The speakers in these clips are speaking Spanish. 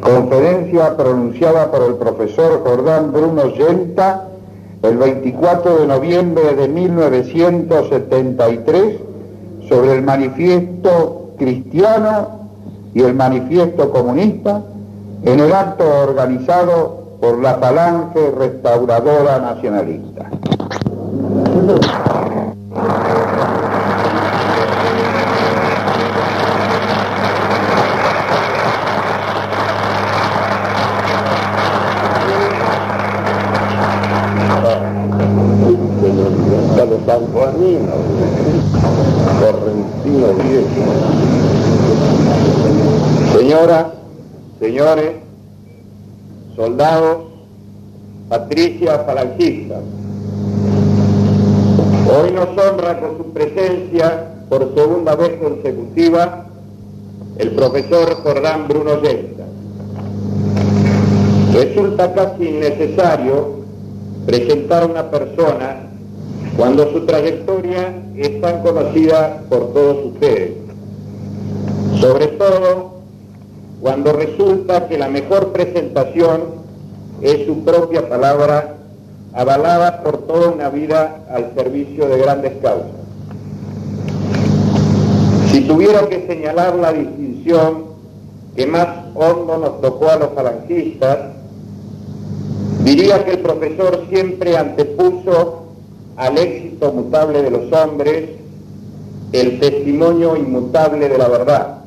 Conferencia pronunciada por el profesor Jordán Bruno Yenta el 24 de noviembre de 1973 sobre el manifiesto cristiano y el manifiesto comunista en el acto organizado por la Falange Restauradora Nacionalista. Soldados, patricias falangistas, hoy nos honra con su presencia por segunda vez consecutiva el profesor Jordán Bruno Yesta. Resulta casi innecesario presentar a una persona cuando su trayectoria es tan conocida por todos ustedes. Sobre todo cuando resulta que la mejor presentación es su propia palabra avalada por toda una vida al servicio de grandes causas. Si tuviera que señalar la distinción que más hondo nos tocó a los falangistas, diría que el profesor siempre antepuso al éxito mutable de los hombres el testimonio inmutable de la verdad.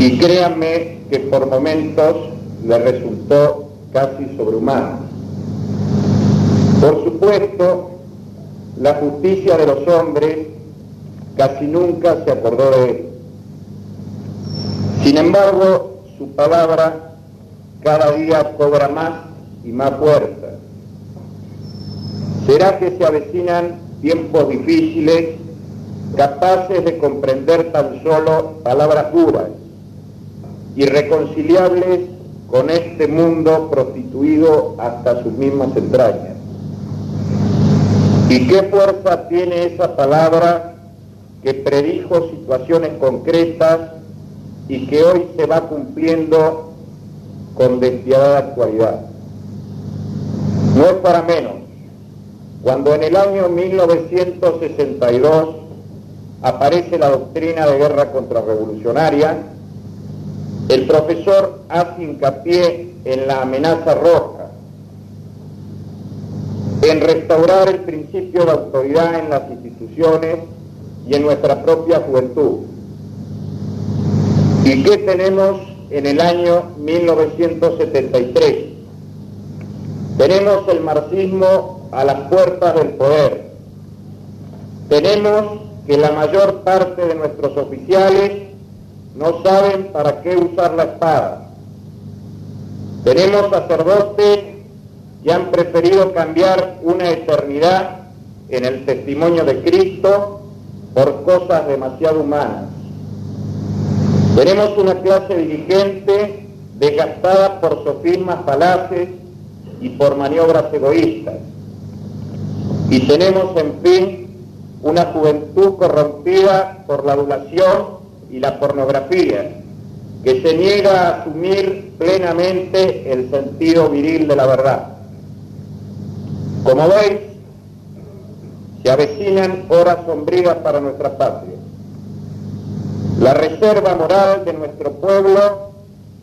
Y créanme que por momentos le resultó casi sobrehumano. Por supuesto, la justicia de los hombres casi nunca se acordó de él. Sin embargo, su palabra cada día cobra más y más fuerza ¿Será que se avecinan tiempos difíciles, capaces de comprender tan solo palabras duras, irreconciliables con este mundo prostituido hasta sus mismas entrañas? ¿Y qué fuerza tiene esa palabra que predijo situaciones concretas y que hoy se va cumpliendo con despiadada actualidad? No es para menos cuando en el año 1962 aparece la doctrina de guerra contrarrevolucionaria, el profesor hace hincapié en la amenaza roja, en restaurar el principio de autoridad en las instituciones y en nuestra propia juventud. ¿Y qué tenemos en el año 1973? Tenemos el marxismo a las puertas del poder. Tenemos que la mayor parte de nuestros oficiales no saben para qué usar la espada. Tenemos sacerdotes que han preferido cambiar una eternidad en el testimonio de Cristo por cosas demasiado humanas. Tenemos una clase dirigente desgastada por sofismas falaces y por maniobras egoístas. Y tenemos, en fin, una juventud corrompida por la adulación y la pornografía, que se niega a asumir plenamente el sentido viril de la verdad. Como veis, se avecinan horas sombrías para nuestra patria. La reserva moral de nuestro pueblo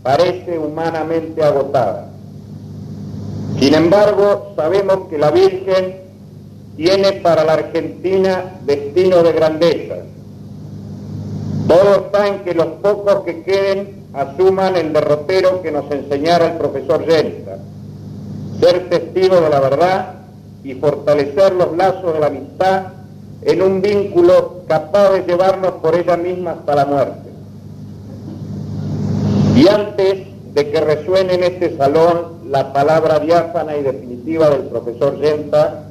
parece humanamente agotada. Sin embargo, sabemos que la Virgen tiene para la Argentina destino de grandeza. Todo está en que los pocos que queden asuman el derrotero que nos enseñara el profesor Yenta, ser testigos de la verdad y fortalecer los lazos de la amistad en un vínculo capaz de llevarnos por ella misma hasta la muerte. Y antes de que resuene en este salón la palabra diáfana y definitiva del profesor Yenta,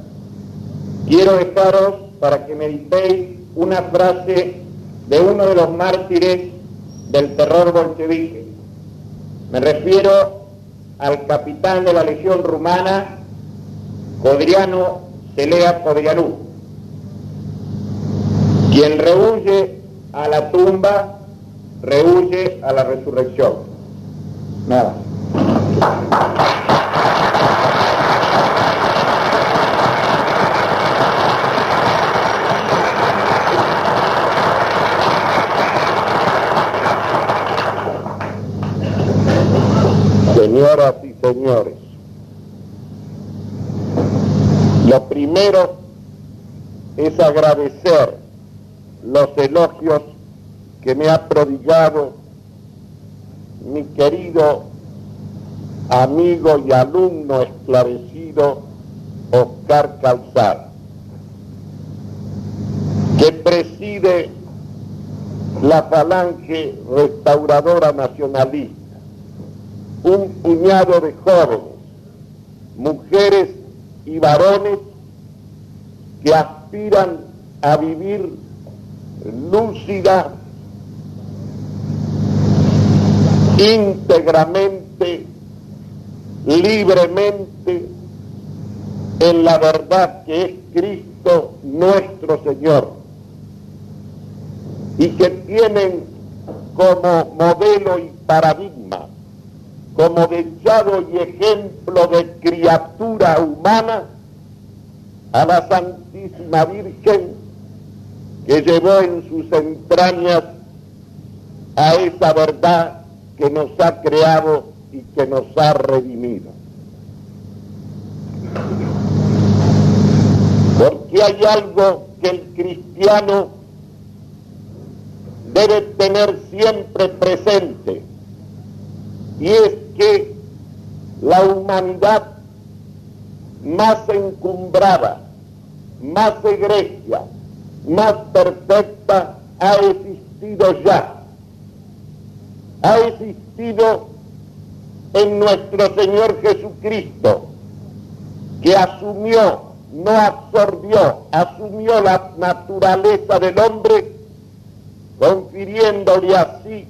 Quiero dejaros para que meditéis una frase de uno de los mártires del terror bolchevique. Me refiero al capitán de la legión rumana, Codriano Celea Codrianú, quien rehuye a la tumba rehuye a la resurrección. Nada. Señoras y señores, lo primero es agradecer los elogios que me ha prodigado mi querido amigo y alumno esclarecido Oscar Calzar, que preside la falange restauradora nacionalista, un puñado de jóvenes, mujeres y varones que aspiran a vivir lúcida, íntegramente, libremente, en la verdad que es Cristo nuestro Señor, y que tienen como modelo y paradigma, como dechado y ejemplo de criatura humana, a la Santísima Virgen que llevó en sus entrañas a esa verdad que nos ha creado y que nos ha redimido. Porque hay algo que el cristiano debe tener siempre presente y es que la humanidad más encumbrada, más egregia, más perfecta ha existido ya. Ha existido en nuestro Señor Jesucristo, que asumió, no absorbió, asumió la naturaleza del hombre, confiriéndole así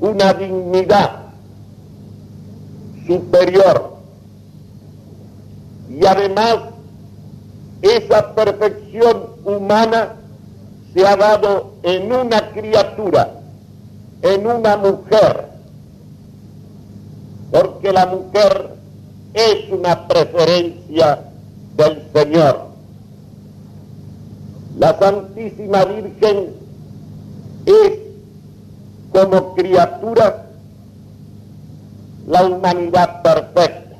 una dignidad superior. Y además esa perfección humana se ha dado en una criatura, en una mujer, porque la mujer es una preferencia del Señor. La Santísima Virgen es como criatura la humanidad perfecta.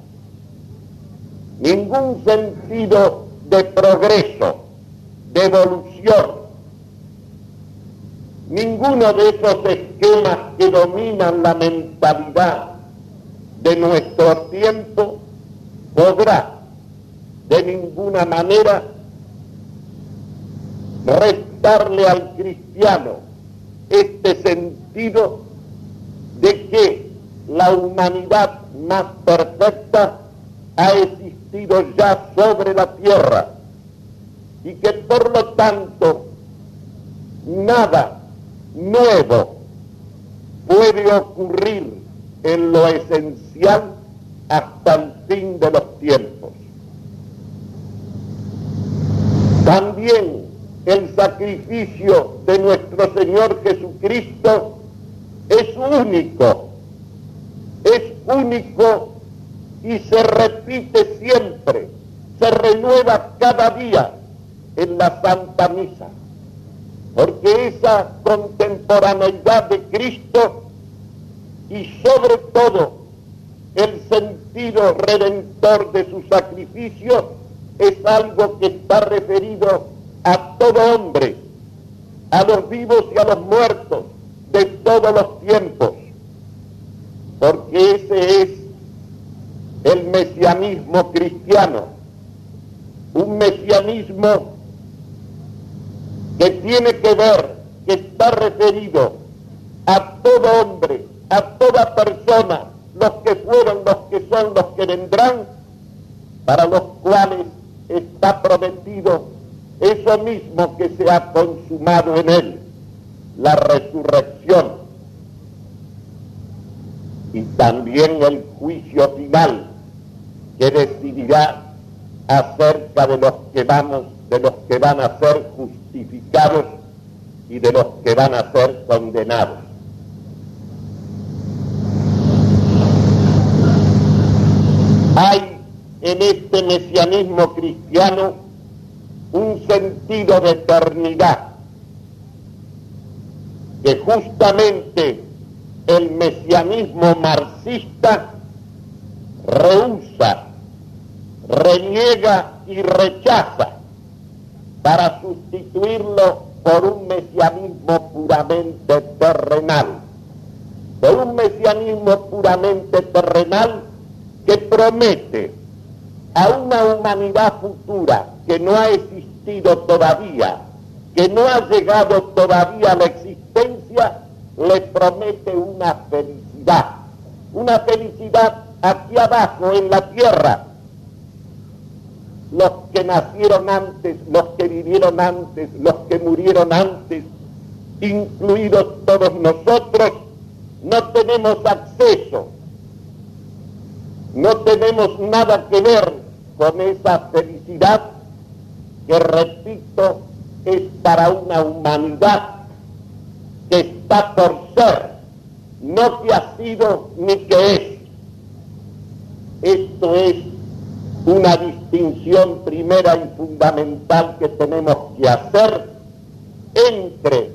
Ningún sentido de progreso, de evolución. Ninguno de esos esquemas que dominan la mentalidad de nuestro tiempo podrá de ninguna manera restarle al cristiano este sentido de que la humanidad más perfecta ha existido ya sobre la tierra y que por lo tanto nada nuevo puede ocurrir en lo esencial hasta el fin de los tiempos. También el sacrificio de nuestro Señor Jesucristo es único, es único y se repite siempre, se renueva cada día en la Santa Misa, porque esa contemporaneidad de Cristo y sobre todo el sentido redentor de su sacrificio es algo que está referido a todo hombre, a los vivos y a los muertos de todos los tiempos, porque ese es el mesianismo cristiano, un mesianismo que tiene que ver, que está referido a todo hombre, a toda persona, los que fueron, los que son, los que vendrán, para los cuales está prometido eso mismo que se ha consumado en él, la resurrección y también el juicio final que decidirá acerca de los que vamos, de los que van a ser justificados y de los que van a ser condenados. Hay en este mesianismo cristiano un sentido de eternidad que justamente el mesianismo marxista rehúsa, reniega y rechaza para sustituirlo por un mesianismo puramente terrenal, por un mesianismo puramente terrenal que promete a una humanidad futura que no ha existido todavía, que no ha llegado todavía a la existencia, le promete una felicidad, una felicidad aquí abajo en la tierra. Los que nacieron antes, los que vivieron antes, los que murieron antes, incluidos todos nosotros, no tenemos acceso, no tenemos nada que ver con esa felicidad que, repito, es para una humanidad que está por ser, no que ha sido ni que es. Esto es una distinción primera y fundamental que tenemos que hacer entre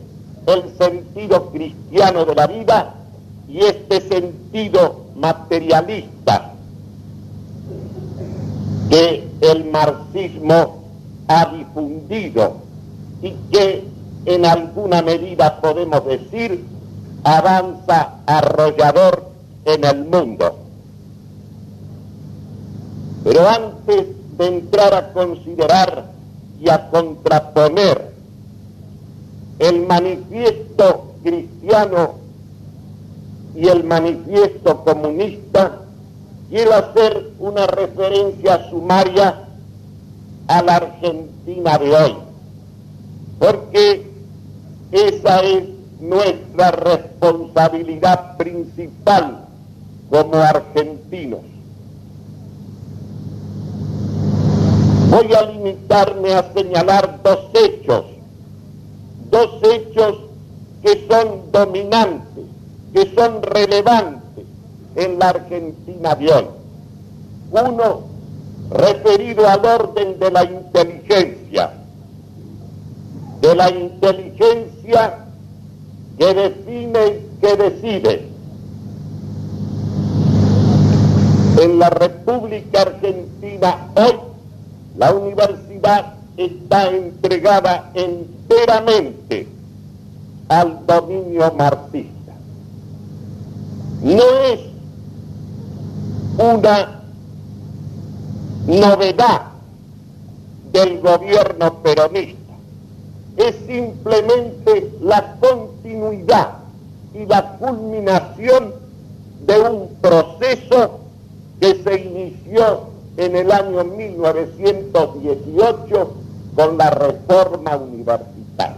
el sentido cristiano de la vida y este sentido materialista que el marxismo ha difundido y que en alguna medida podemos decir avanza arrollador en el mundo. Pero antes de entrar a considerar y a contraponer el manifiesto cristiano y el manifiesto comunista, quiero hacer una referencia sumaria a la Argentina de hoy, porque esa es nuestra responsabilidad principal como argentinos. Voy a limitarme a señalar dos hechos, dos hechos que son dominantes, que son relevantes en la Argentina de hoy. Uno, referido al orden de la inteligencia, de la inteligencia que define y que decide. En la República Argentina hoy la universidad está entregada enteramente al dominio marxista. No es una novedad del gobierno peronista, es simplemente la continuidad y la culminación de un proceso que se inició en el año 1918 con la reforma universitaria.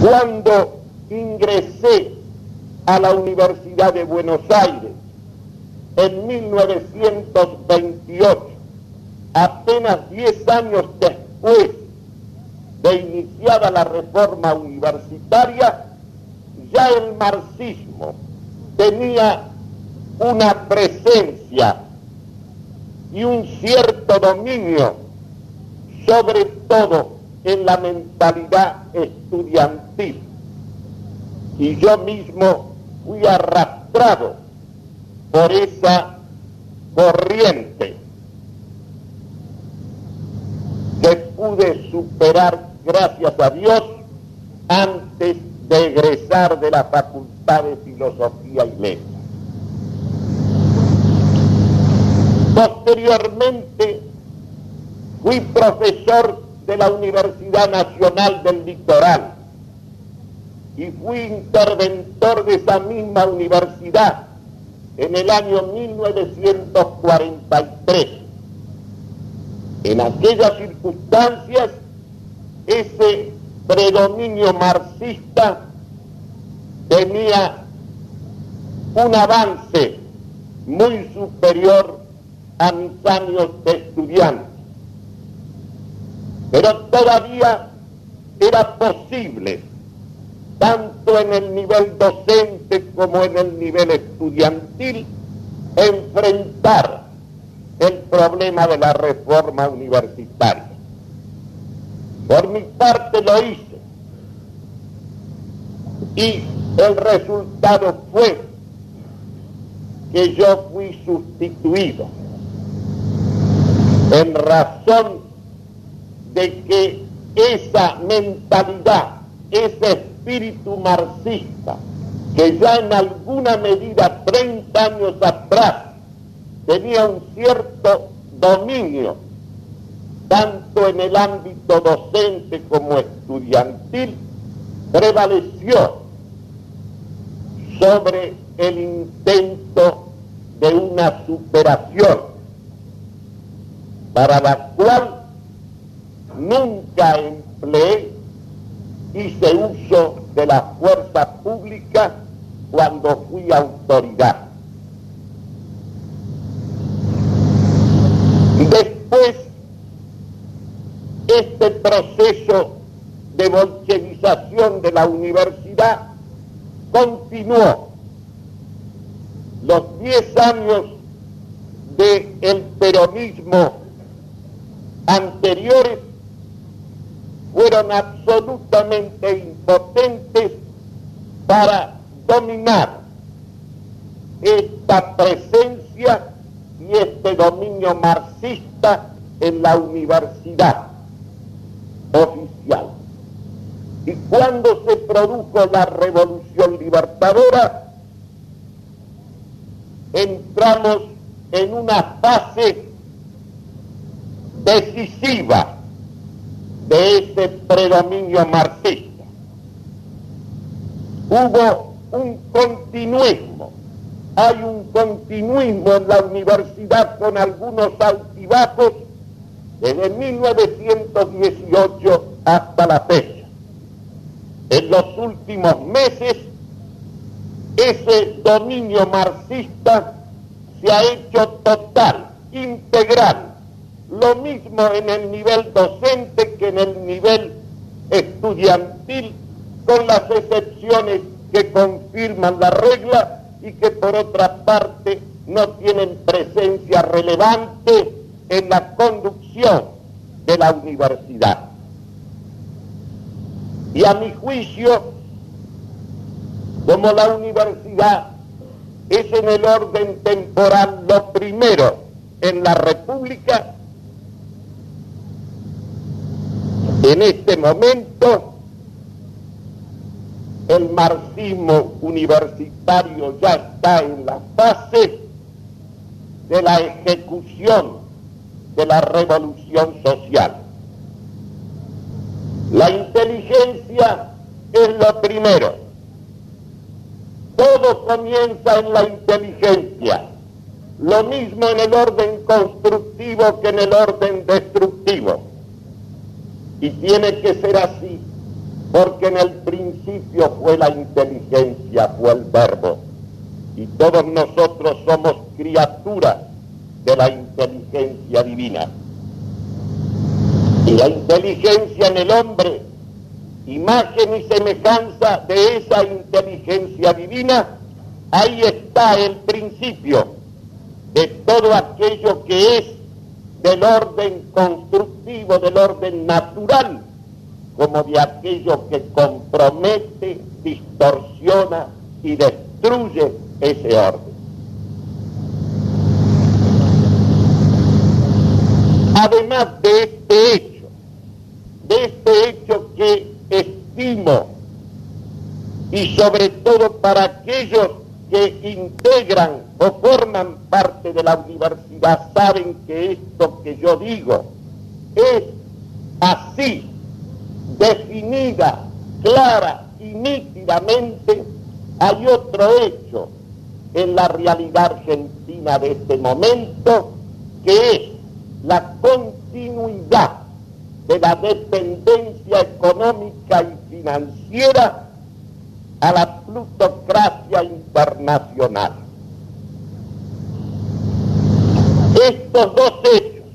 Cuando ingresé a la Universidad de Buenos Aires en 1928, apenas 10 años después de iniciada la reforma universitaria, ya el marxismo tenía una presencia y un cierto dominio, sobre todo en la mentalidad estudiantil. Y yo mismo fui arrastrado por esa corriente que pude superar, gracias a Dios, antes de egresar de la Facultad de Filosofía y Letras. Posteriormente fui profesor de la Universidad Nacional del Litoral y fui interventor de esa misma universidad en el año 1943. En aquellas circunstancias, ese predominio marxista tenía un avance muy superior a mis años de estudiante. Pero todavía era posible, tanto en el nivel docente como en el nivel estudiantil, enfrentar el problema de la reforma universitaria. Por mi parte lo hice y el resultado fue que yo fui sustituido en razón de que esa mentalidad, ese espíritu marxista, que ya en alguna medida 30 años atrás tenía un cierto dominio, tanto en el ámbito docente como estudiantil, prevaleció sobre el intento de una superación para la cual nunca empleé, hice uso de la fuerza pública cuando fui autoridad. Después, este proceso de bolchevización de la universidad continuó. Los diez años del peronismo anteriores fueron absolutamente impotentes para dominar esta presencia y este dominio marxista en la universidad oficial. Y cuando se produjo la revolución libertadora, entramos en una fase decisiva de ese predominio marxista. Hubo un continuismo, hay un continuismo en la universidad con algunos altibajos desde 1918 hasta la fecha. En los últimos meses, ese dominio marxista se ha hecho total, integral, lo mismo en el nivel docente que en el nivel estudiantil, con las excepciones que confirman la regla y que por otra parte no tienen presencia relevante en la conducción de la universidad. Y a mi juicio, como la universidad es en el orden temporal lo primero en la República, En este momento, el marxismo universitario ya está en la fase de la ejecución de la revolución social. La inteligencia es lo primero. Todo comienza en la inteligencia. Lo mismo en el orden constructivo que en el orden destructivo. Y tiene que ser así, porque en el principio fue la inteligencia, fue el verbo. Y todos nosotros somos criaturas de la inteligencia divina. Y la inteligencia en el hombre, imagen y semejanza de esa inteligencia divina, ahí está el principio de todo aquello que es del orden constructivo, del orden natural, como de aquello que compromete, distorsiona y destruye ese orden. Además de este hecho, de este hecho que estimo, y sobre todo para aquellos que integran o forman parte de la universidad saben que esto que yo digo es así, definida, clara y nítidamente, hay otro hecho en la realidad argentina de este momento, que es la continuidad de la dependencia económica y financiera a la plutocracia internacional. Estos dos hechos,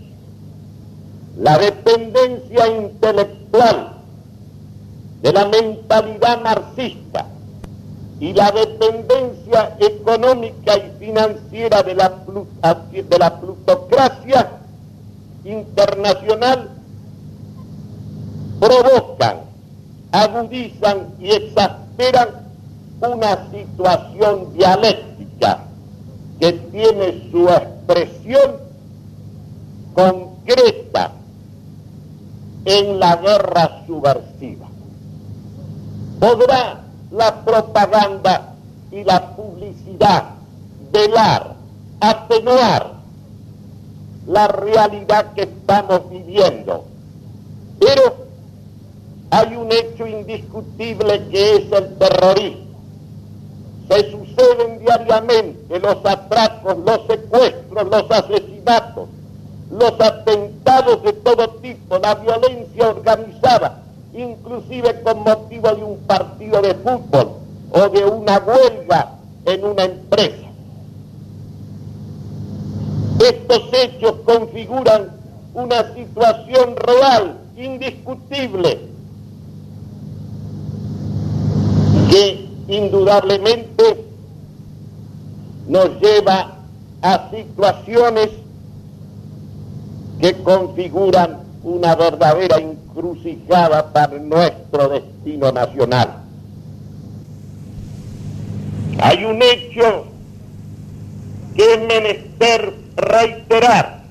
la dependencia intelectual de la mentalidad marxista y la dependencia económica y financiera de la, plutocracia internacional provocan, agudizan y exasperan una situación dialéctica que tiene su expresión concreta en la guerra subversiva. ¿Podrá la propaganda y la publicidad velar, atenuar la realidad que estamos viviendo? Pero hay un hecho indiscutible que es el terrorismo. Se suceden diariamente los atracos, los secuestros, los asesinatos, los atentados de todo tipo, la violencia organizada, inclusive con motivo de un partido de fútbol o de una huelga en una empresa. Estos hechos configuran una situación real, indiscutible, que indudablemente nos lleva a situaciones que configuran una verdadera encrucijada para nuestro destino nacional. Hay un hecho que es menester reiterar.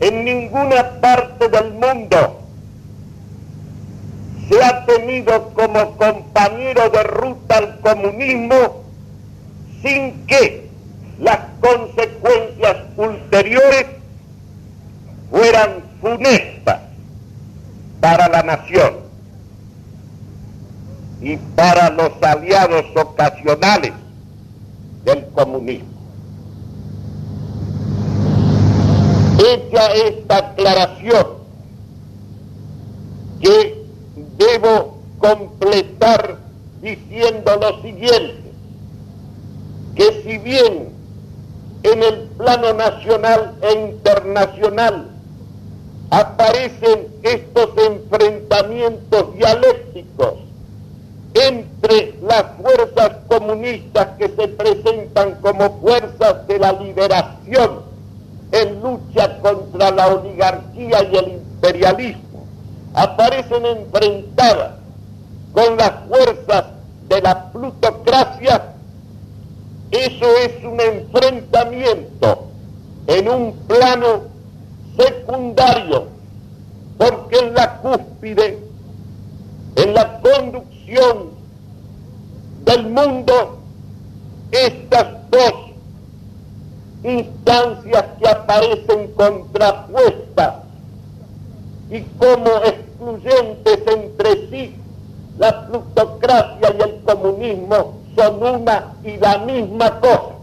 En ninguna parte del mundo se ha tenido como compañero de ruta al comunismo sin que las consecuencias ulteriores fueran funestas para la nación y para los aliados ocasionales del comunismo. Hecha esta aclaración, que debo completar diciendo lo siguiente, que si bien en el plano nacional e internacional aparecen estos enfrentamientos dialécticos entre las fuerzas comunistas que se presentan como fuerzas de la liberación en lucha contra la oligarquía y el imperialismo, aparecen enfrentadas con las fuerzas de la plutocracia, eso es un enfrentamiento en un plano secundario, porque en la cúspide, en la conducción del mundo, estas dos instancias que aparecen contrapuestas y como excluyentes entre sí, la plutocracia y el comunismo son una y la misma cosa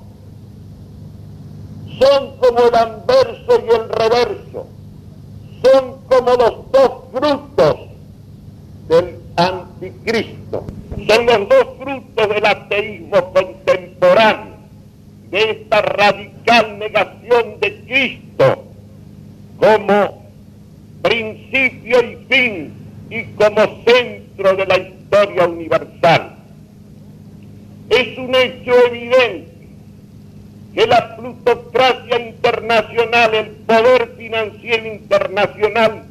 son como el anverso y el reverso, son como los dos frutos del anticristo, son los dos frutos del ateísmo contemporáneo, de esta radical negación de Cristo como principio y fin y como centro de la historia universal. Es un hecho evidente que la plutocracia internacional, el poder financiero internacional,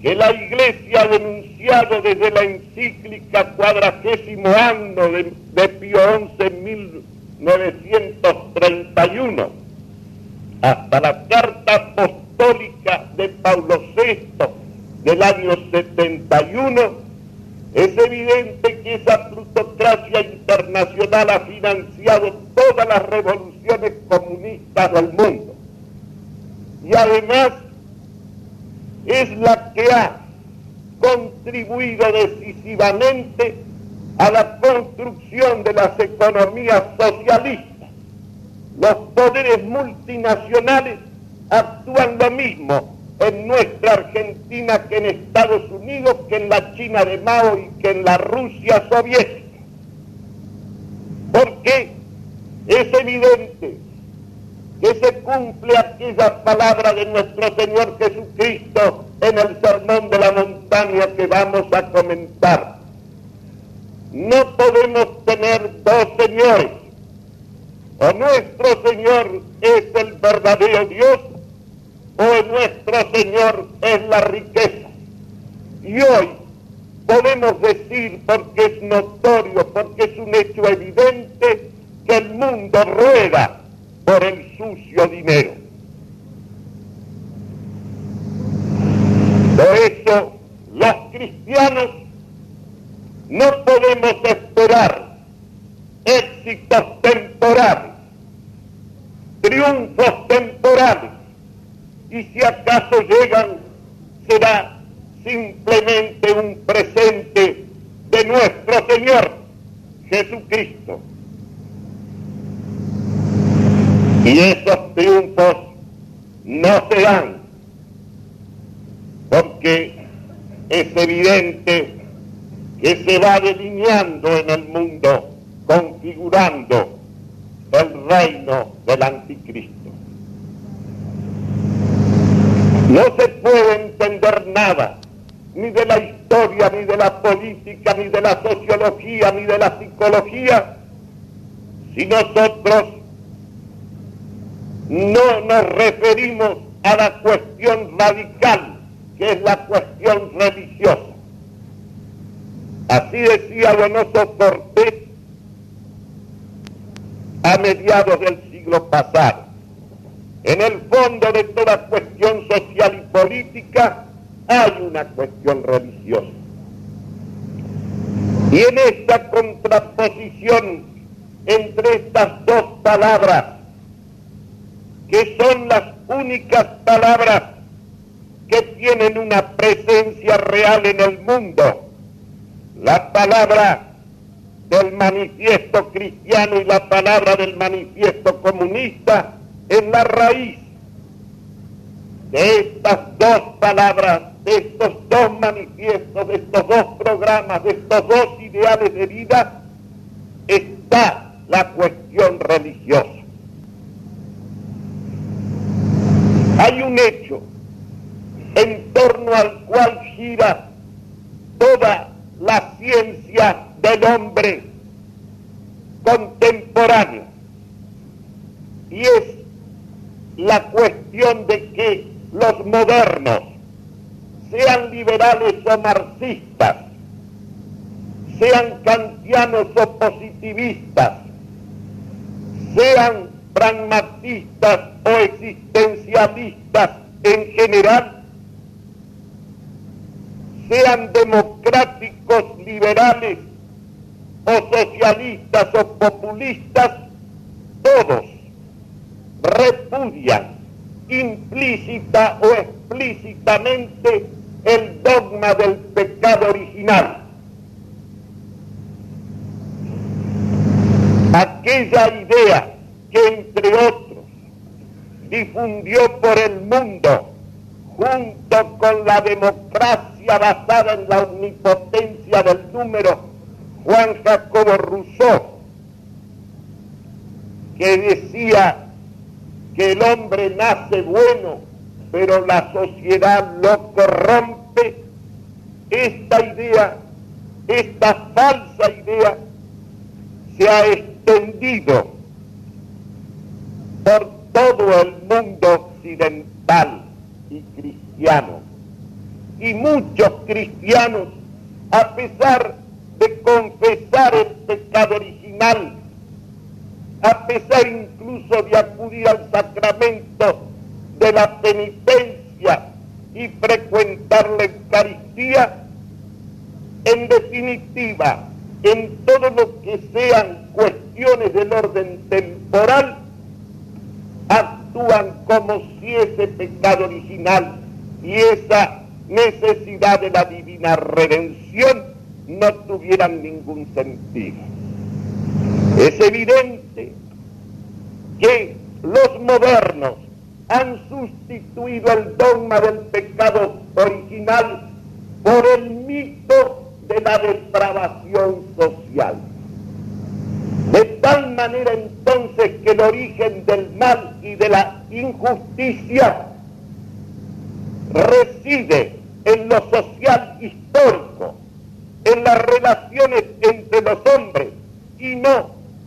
que la Iglesia ha denunciado desde la encíclica cuadragésimo año de, de Pío XI 1931, hasta la carta apostólica de Paulo VI del año 71, es evidente que esa plutocracia internacional ha financiado todas las revoluciones comunistas del mundo. Y además es la que ha contribuido decisivamente a la construcción de las economías socialistas. Los poderes multinacionales actúan lo mismo en nuestra Argentina que en Estados Unidos, que en la China de Mao y que en la Rusia soviética. Porque es evidente que se cumple aquella palabra de nuestro Señor Jesucristo en el sermón de la montaña que vamos a comentar. No podemos tener dos señores. O nuestro Señor es el verdadero Dios, o nuestro Señor es la riqueza. Y hoy podemos decir, porque es notorio, porque es un hecho evidente, el mundo rueda por el sucio dinero. Por eso los cristianos no podemos esperar éxitos temporales, triunfos temporales, y si acaso llegan, será simplemente un presente de nuestro Señor Jesucristo. Y esos triunfos no se dan porque es evidente que se va delineando en el mundo, configurando el reino del anticristo. No se puede entender nada, ni de la historia, ni de la política, ni de la sociología, ni de la psicología, si nosotros no nos referimos a la cuestión radical que es la cuestión religiosa. Así decía Donoso Cortés a mediados del siglo pasado. En el fondo de toda cuestión social y política hay una cuestión religiosa. Y en esta contraposición entre estas dos palabras, que son las únicas palabras que tienen una presencia real en el mundo. La palabra del manifiesto cristiano y la palabra del manifiesto comunista es la raíz de estas dos palabras, de estos dos manifiestos, de estos dos programas, de estos dos ideales de vida, está la cuestión religiosa. Hay un hecho en torno al cual gira toda la ciencia del hombre contemporáneo. Y es la cuestión de que los modernos, sean liberales o marxistas, sean kantianos o positivistas, sean pragmatistas o existencialistas en general, sean democráticos, liberales o socialistas o populistas, todos repudian implícita o explícitamente el dogma del pecado original. Aquella idea que entre otros difundió por el mundo junto con la democracia basada en la omnipotencia del número, Juan Jacobo Rousseau, que decía que el hombre nace bueno, pero la sociedad lo corrompe, esta idea, esta falsa idea, se ha extendido por todo el mundo occidental y cristianos. Y muchos cristianos, a pesar de confesar el pecado original, a pesar incluso de acudir al sacramento de la penitencia y frecuentar la Eucaristía, en definitiva, en todo lo que sean cuestiones del orden temporal, actúan como si ese pecado original y esa necesidad de la divina redención no tuvieran ningún sentido. Es evidente que los modernos han sustituido el dogma del pecado original por el mito de la depravación social. De tal manera entonces que el origen del mal y de la injusticia reside en lo social histórico, en las relaciones entre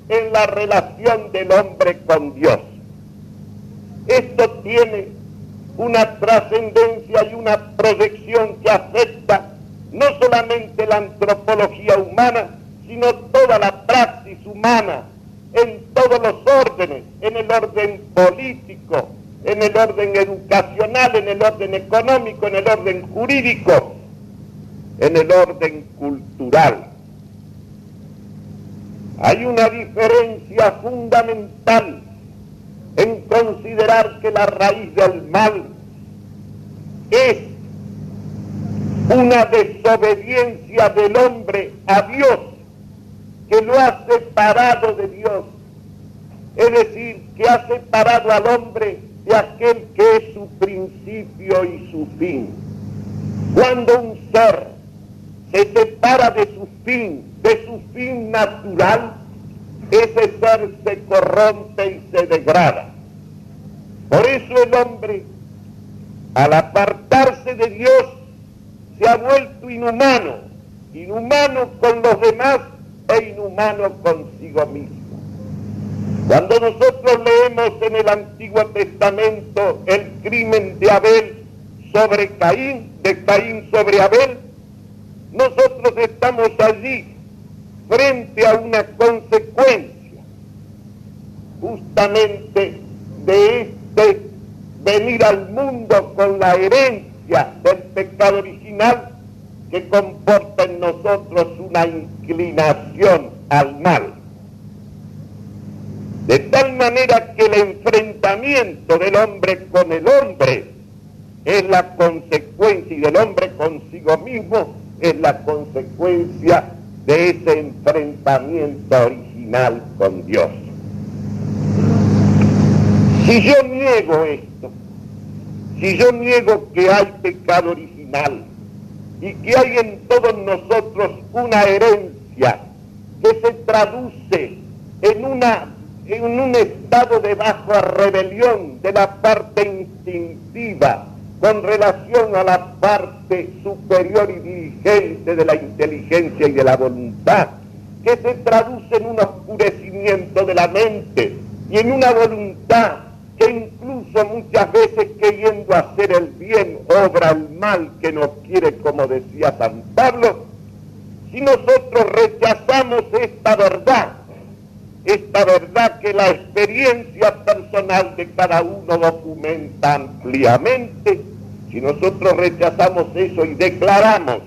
en la relación del hombre con Dios. Esto tiene una trascendencia y una proyección que afecta no solamente la antropología humana, sino toda la praxis humana en todos los órdenes, en el orden político, en el orden educacional, en el orden económico, en el orden jurídico, en el orden cultural. Hay una diferencia fundamental en considerar que la raíz del mal es una desobediencia del hombre a Dios que lo ha separado de Dios. Es decir, que ha separado al hombre de aquel que es su principio y su fin. Cuando un ser se separa de su fin, de su fin natural, ese ser se corrompe y se degrada. Por eso el hombre, al apartarse de Dios, se ha vuelto inhumano, inhumano con los demás e inhumano consigo mismo. Cuando nosotros leemos en el Antiguo Testamento el crimen de Abel sobre Caín, de Caín sobre Abel, nosotros estamos allí frente a una consecuencia justamente de este venir al mundo con la herencia del pecado original que comporta en nosotros una inclinación al mal. De tal manera que el enfrentamiento del hombre con el hombre es la consecuencia y del hombre consigo mismo es la consecuencia de ese enfrentamiento original con Dios. Si yo niego esto, si yo niego que hay pecado original y que hay en todos nosotros una herencia que se traduce en, una, en un estado de baja rebelión de la parte instintiva con relación a la parte superior y dirigente de la inteligencia y de la voluntad, que se traduce en un oscurecimiento de la mente y en una voluntad que incluso muchas veces queriendo hacer el bien obra el mal que nos quiere, como decía San Pablo, si nosotros rechazamos esta verdad, esta verdad que la experiencia personal de cada uno documenta ampliamente, si nosotros rechazamos eso y declaramos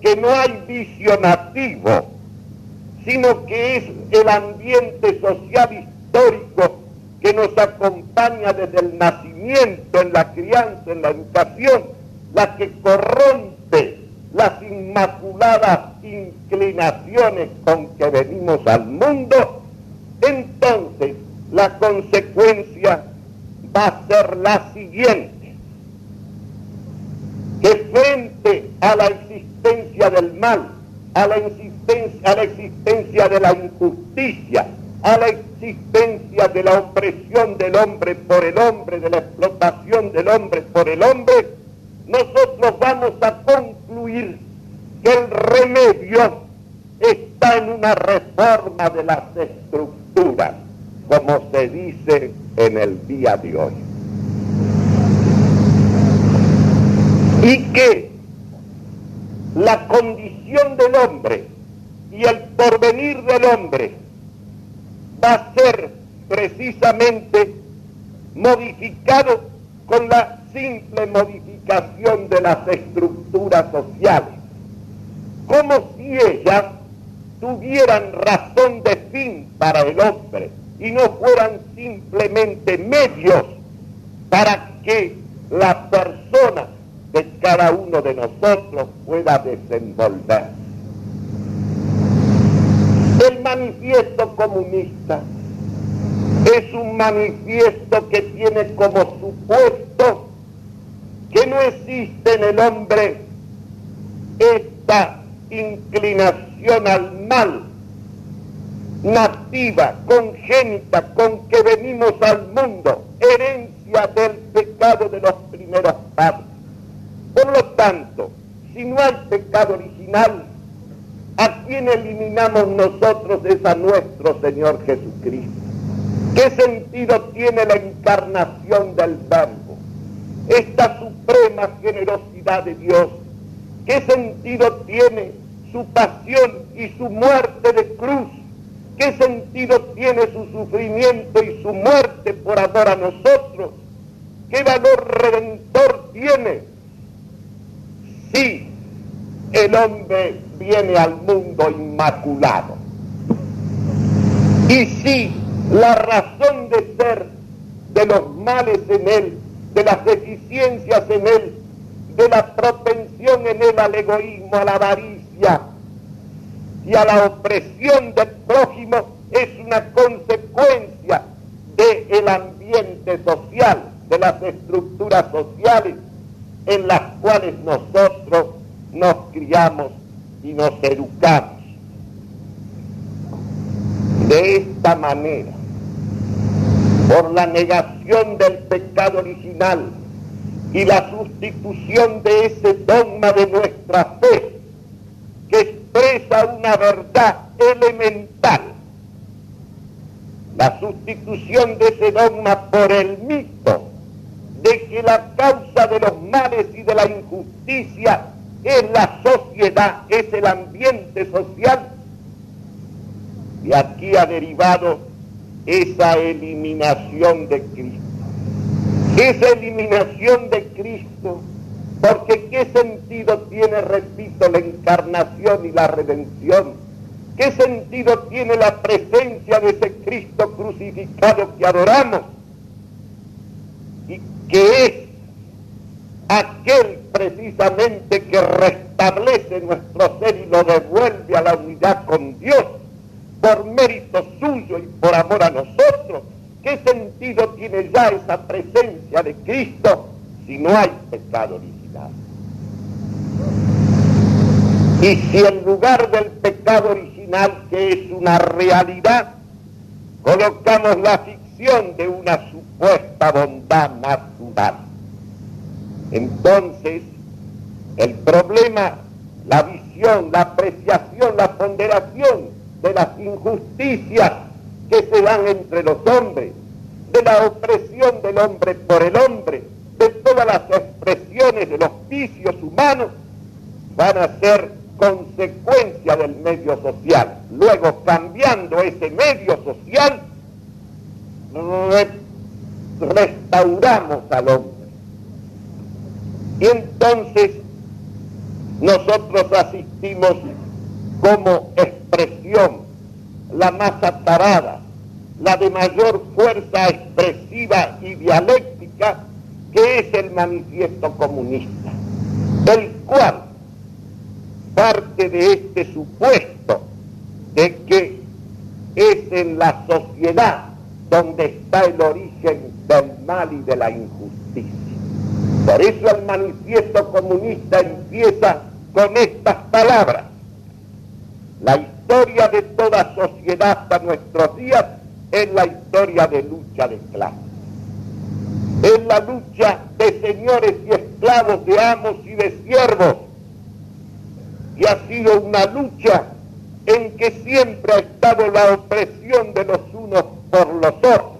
que no hay vicio nativo, sino que es el ambiente social histórico que nos acompaña desde el nacimiento, en la crianza, en la educación, la que corrompe las inmaculadas inclinaciones con que venimos al mundo, entonces la consecuencia va a ser la siguiente. Que frente a la existencia del mal, a la, existencia, a la existencia de la injusticia, a la existencia de la opresión del hombre por el hombre, de la explotación del hombre por el hombre, nosotros vamos a concluir que el remedio está en una reforma de las estructuras, como se dice en el día de hoy. y que la condición del hombre y el porvenir del hombre va a ser precisamente modificado con la simple modificación de las estructuras sociales, como si ellas tuvieran razón de fin para el hombre y no fueran simplemente medios para que la persona que cada uno de nosotros pueda desenvolver. Manifiesto comunista es un manifiesto que tiene como supuesto que no existe en el hombre esta inclinación al mal nativa, congénita, con que venimos al mundo, herencia del pecado de los primeros padres. Por lo tanto, si no hay pecado original, ¿a quién eliminamos nosotros es a nuestro Señor Jesucristo. ¿Qué sentido tiene la encarnación del Verbo? Esta suprema generosidad de Dios. ¿Qué sentido tiene su pasión y su muerte de cruz? ¿Qué sentido tiene su sufrimiento y su muerte por amor a nosotros? ¿Qué valor redentor tiene? Si el hombre viene al mundo inmaculado. Y si la razón de ser de los males en él, de las deficiencias en él, de la propensión en él al egoísmo, a la avaricia y a la opresión del prójimo es una consecuencia del ambiente social, de las estructuras sociales en las cuales nosotros nos criamos y nos educamos. De esta manera, por la negación del pecado original y la sustitución de ese dogma de nuestra fe, que expresa una verdad elemental, la sustitución de ese dogma por el mito de que la causa de los males y de la injusticia es la sociedad, es el ambiente social. Y aquí ha derivado esa eliminación de Cristo. Esa eliminación de Cristo, porque ¿qué sentido tiene, repito, la encarnación y la redención? ¿Qué sentido tiene la presencia de ese Cristo crucificado que adoramos? Y que es aquel precisamente que restablece nuestro ser y lo devuelve a la unidad con Dios por mérito suyo y por amor a nosotros. ¿Qué sentido tiene ya esa presencia de Cristo si no hay pecado original? Y si en lugar del pecado original, que es una realidad, colocamos la ficción de una supuesta bondad natural, entonces, el problema, la visión, la apreciación, la ponderación de las injusticias que se dan entre los hombres, de la opresión del hombre por el hombre, de todas las expresiones de los vicios humanos, van a ser consecuencia del medio social. Luego, cambiando ese medio social, restauramos al hombre y entonces nosotros asistimos como expresión, la más atarada, la de mayor fuerza expresiva y dialéctica, que es el manifiesto comunista, el cual parte de este supuesto de que es en la sociedad donde está el origen del mal y de la injusticia. Por eso el manifiesto comunista empieza con estas palabras. La historia de toda sociedad hasta nuestros días es la historia de lucha de clases. Es la lucha de señores y esclavos, de amos y de siervos. Y ha sido una lucha en que siempre ha estado la opresión de los unos por los otros.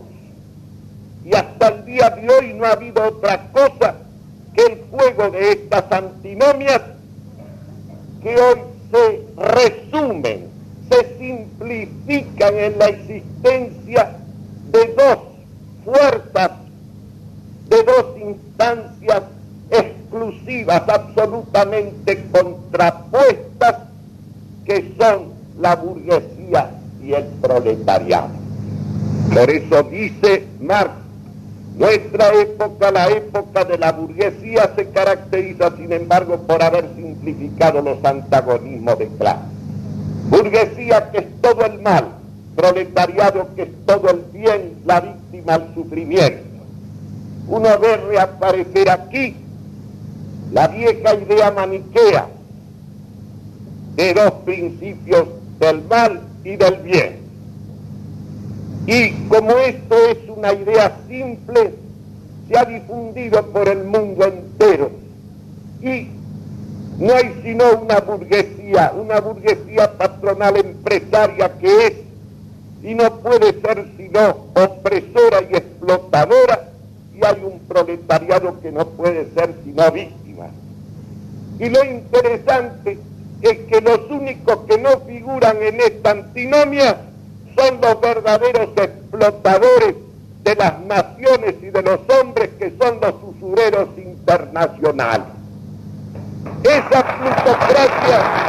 Y hasta el día de hoy no ha habido otra cosa el fuego de estas antinomias que hoy se resumen, se simplifican en la existencia de dos fuerzas, de dos instancias exclusivas, absolutamente contrapuestas, que son la burguesía y el proletariado. Por eso dice Marx, nuestra época, la época de la burguesía, se caracteriza, sin embargo, por haber simplificado los antagonismos de clase. Burguesía que es todo el mal, proletariado que es todo el bien, la víctima el sufrimiento. Uno ve reaparecer aquí la vieja idea maniquea de dos principios del mal y del bien. Y como esto es una idea simple, se ha difundido por el mundo entero. Y no hay sino una burguesía una burguesía patronal empresaria que es y no puede ser sino opresora y explotadora, y hay un proletariado que no puede ser sino víctima. Y lo interesante es que los únicos que no figuran en esta antinomia son los verdaderos explotadores de las naciones y de los hombres que son los usureros internacionales. Esa plutocracia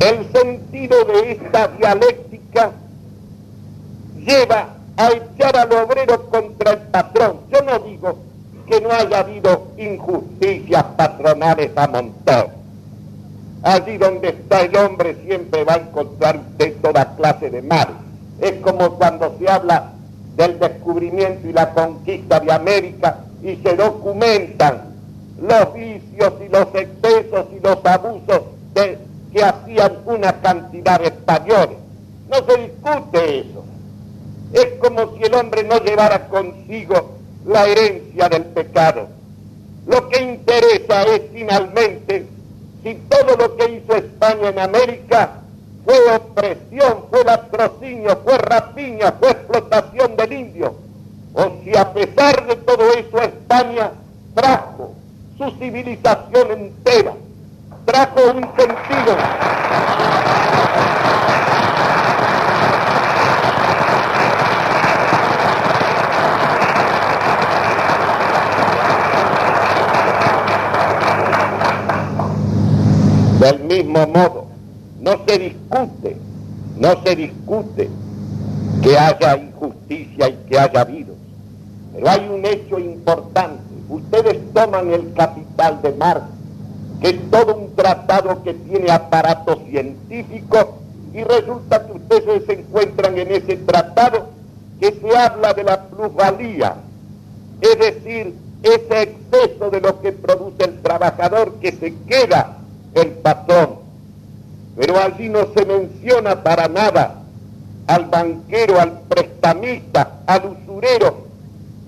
El sentido de esta dialéctica lleva a haya habido injusticias patronales a montón. Allí donde está el hombre siempre va a encontrar usted toda clase de mal. Es como cuando se habla del descubrimiento y la conquista de América y se documentan los vicios y los excesos y los abusos que hacían una cantidad de españoles. No se discute eso. Es como si el hombre no llevara consigo la herencia del pecado. Lo que interesa es finalmente si todo lo que hizo España en América fue opresión, fue latrocinio, fue rapiña, fue explotación del indio, o si a pesar de todo eso España trajo su civilización entera, trajo un sentido Del mismo modo, no se discute, no se discute que haya injusticia y que haya virus. Pero hay un hecho importante. Ustedes toman el capital de Marx, que es todo un tratado que tiene aparato científico, y resulta que ustedes se encuentran en ese tratado que se habla de la plusvalía, es decir, ese exceso de lo que produce el trabajador que se queda el patrón. Pero allí no se menciona para nada al banquero, al prestamista, al usurero,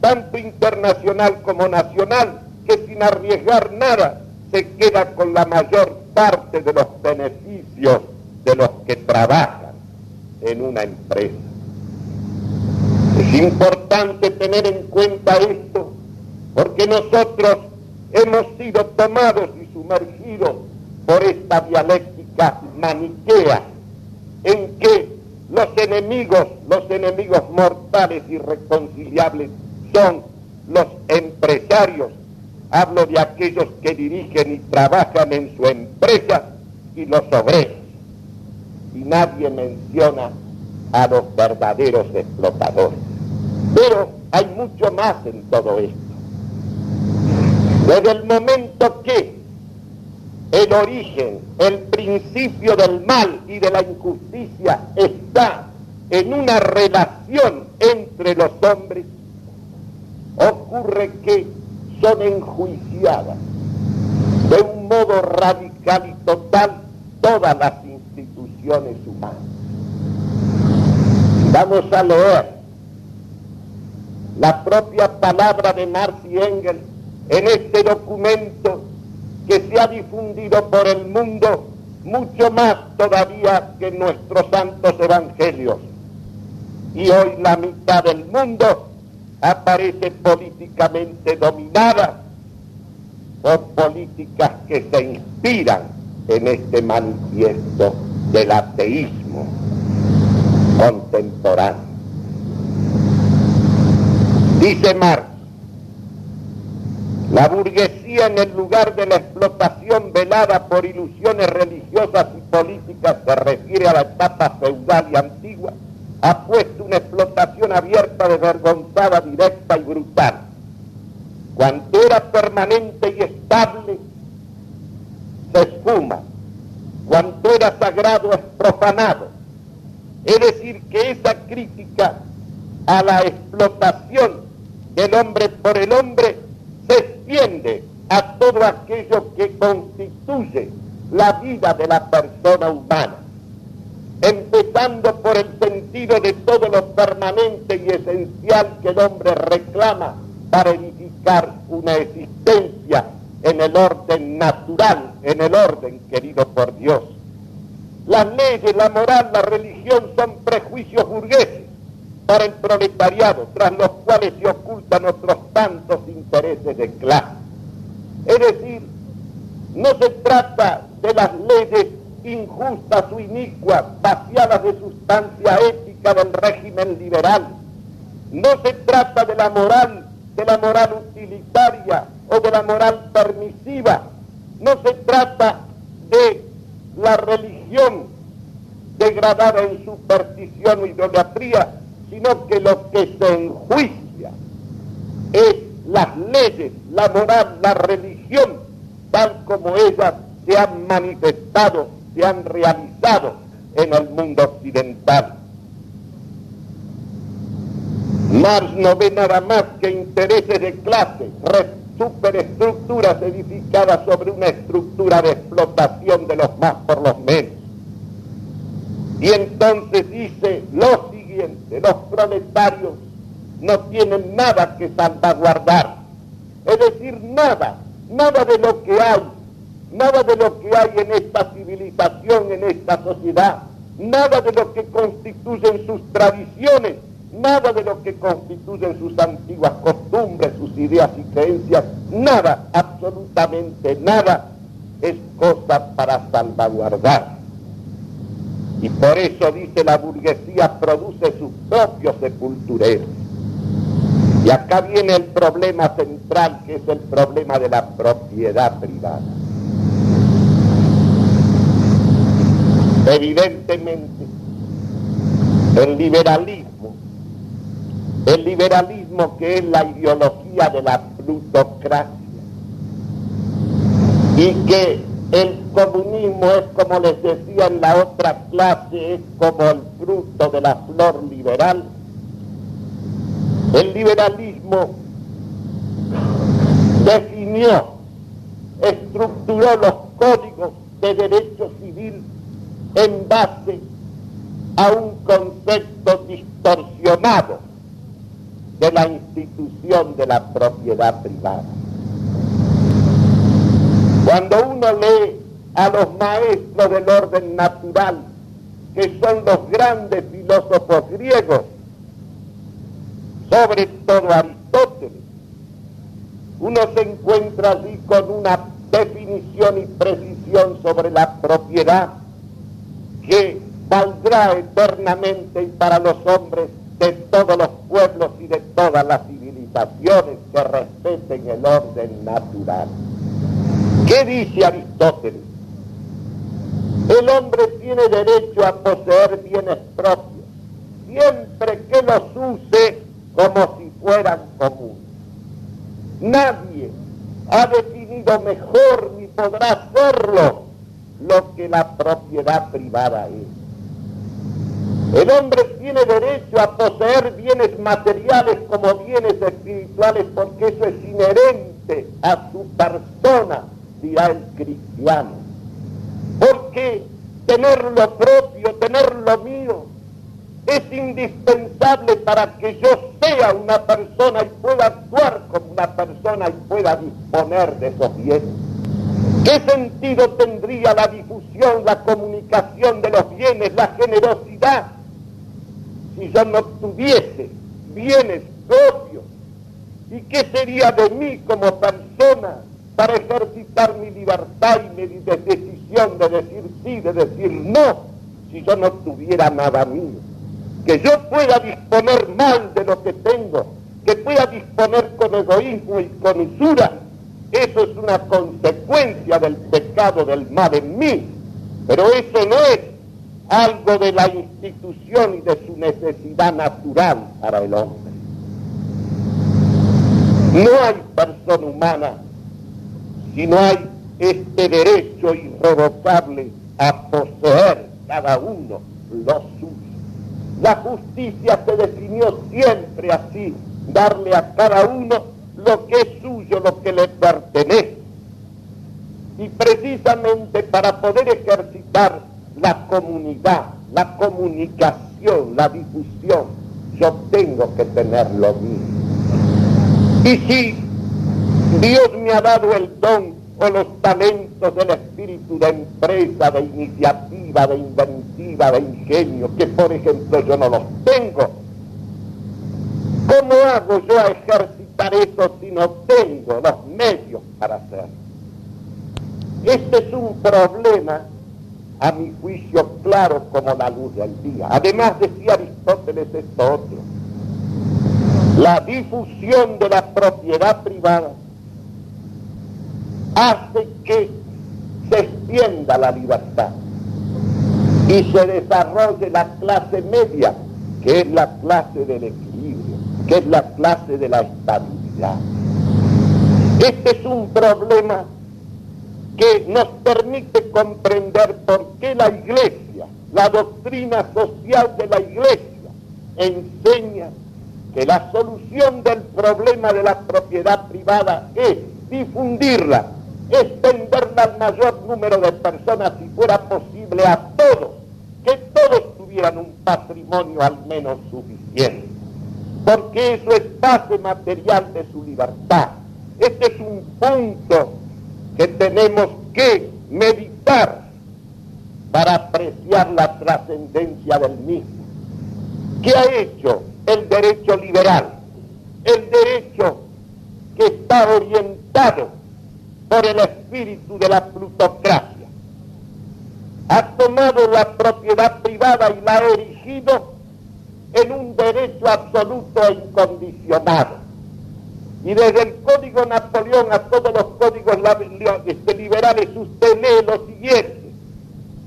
tanto internacional como nacional, que sin arriesgar nada se queda con la mayor parte de los beneficios de los que trabajan en una empresa. Es importante tener en cuenta esto, porque nosotros hemos sido tomados y sumergidos por esta dialéctica maniquea en que los enemigos, los enemigos mortales y irreconciliables son los empresarios. Hablo de aquellos que dirigen y trabajan en su empresa y los obreros. Y nadie menciona a los verdaderos explotadores. Pero hay mucho más en todo esto. Desde el momento que el origen, el principio del mal y de la injusticia está en una relación entre los hombres, ocurre que son enjuiciadas de un modo radical y total todas las instituciones humanas. Vamos a leer la propia palabra de Marx y Engels en este documento que se ha difundido por el mundo mucho más todavía que nuestros santos evangelios. Y hoy la mitad del mundo aparece políticamente dominada por políticas que se inspiran en este manifiesto del ateísmo contemporáneo. Dice Marx, la burguesía en el lugar de la explotación velada por ilusiones religiosas y políticas se refiere a la etapa feudal y antigua, ha puesto una explotación abierta, desvergonzada, directa y brutal. Cuanto era permanente y estable, se esfuma. Cuanto era sagrado es profanado. Es decir, que esa crítica a la explotación del hombre por el hombre se extiende a todo aquello que constituye la vida de la persona humana. Empezando por el sentido de todo lo permanente y esencial que el hombre reclama para edificar una existencia en el orden natural, en el orden querido por Dios. Las leyes, la moral, la religión son prejuicios burgueses para el proletariado, tras los cuales se ocultan otros tantos intereses de clase. Es decir, no se trata de las leyes injustas o inicuas, vaciadas de sustancia ética del régimen liberal. No se trata de la moral, de la moral utilitaria o de la moral permisiva. No se trata de la religión degradada en superstición o idolatría, sino que lo que se enjuicia es las leyes, la moral, la religión, tal como ellas se han manifestado, se han realizado en el mundo occidental. Marx no ve nada más que intereses de clase, superestructuras edificadas sobre una estructura de explotación de los más por los menos. Y entonces dice lo siguiente, los proletarios no tienen nada que salvaguardar, es decir, nada, nada de lo que hay, nada de lo que hay en esta civilización, en esta sociedad, nada de lo que constituyen sus tradiciones, nada de lo que constituyen sus antiguas costumbres, sus ideas y creencias, nada, absolutamente nada, es cosa para salvaguardar. Y por eso dice la burguesía produce sus propios sepultureros. Y acá viene el problema central, que es el problema de la propiedad privada. Evidentemente, el liberalismo el liberalismo que es la ideología de la plutocracia y que el comunismo es como les decía en la otra clase, es como el fruto de la flor liberal. El liberalismo definió, estructuró los códigos de derecho civil en base a un concepto distorsionado de la institución de la propiedad privada. Cuando uno lee a los maestros del orden natural, que son los grandes filósofos griegos, sobre todo Aristóteles, uno se encuentra allí con una definición y precisión sobre la propiedad que valdrá eternamente y para los hombres de todos los pueblos y de todas las civilizaciones que respeten el orden natural. ¿Qué dice Aristóteles? El hombre tiene derecho a poseer bienes propios, siempre que los use como si fueran comunes. Nadie ha definido mejor ni podrá hacerlo lo que la propiedad privada es. El hombre tiene derecho a poseer bienes materiales como bienes espirituales porque eso es inherente a su persona, dirá el cristiano. Porque tener lo propio, tener lo mío, es indispensable para que yo sea una persona y pueda actuar como una persona y pueda disponer de esos bienes. ¿Qué sentido tendría la difusión, la comunicación de los bienes, la generosidad, si yo no tuviese bienes propios? ¿Y qué sería de mí como persona para ejercitar mi libertad y mi decisión de decir sí, de decir no, si yo no tuviera nada mío? Que yo pueda disponer mal de lo que tengo, que pueda disponer con egoísmo y con usura, eso es una consecuencia del pecado del mal en mí, pero eso no es algo de la institución y de su necesidad natural para el hombre. No hay persona humana si no hay este derecho irrevocable a poseer cada uno lo suyo. La justicia se definió siempre así, darle a cada uno lo que es suyo, lo que le pertenece. Y precisamente para poder ejercitar la comunidad, la comunicación, la difusión, yo tengo que tener lo mío. Y si Dios me ha dado el don o los talentos del espíritu de empresa, de iniciativa, de inventiva, de ingenio, que por ejemplo yo no los tengo, ¿cómo hago yo a ejercitar eso si no tengo los medios para hacerlo? Este es un problema, a mi juicio, claro como la luz del día. Además, decía Aristóteles esto otro, la difusión de la propiedad privada hace que se extienda la libertad y se desarrolle la clase media, que es la clase del equilibrio, que es la clase de la estabilidad. Este es un problema que nos permite comprender por qué la iglesia, la doctrina social de la iglesia, enseña que la solución del problema de la propiedad privada es difundirla, extenderla al mayor número de personas si fuera posible a todos, que todos tuvieran un patrimonio al menos suficiente, porque eso es base material de su libertad. Este es un punto que tenemos que meditar para apreciar la trascendencia del mismo. ¿Qué ha hecho el derecho liberal? El derecho que está orientado por el espíritu de la plutocracia. Ha tomado la propiedad privada y la ha erigido en un derecho absoluto e incondicionado. Y desde el Código Napoleón a todos los códigos este, liberales usted lee lo siguiente,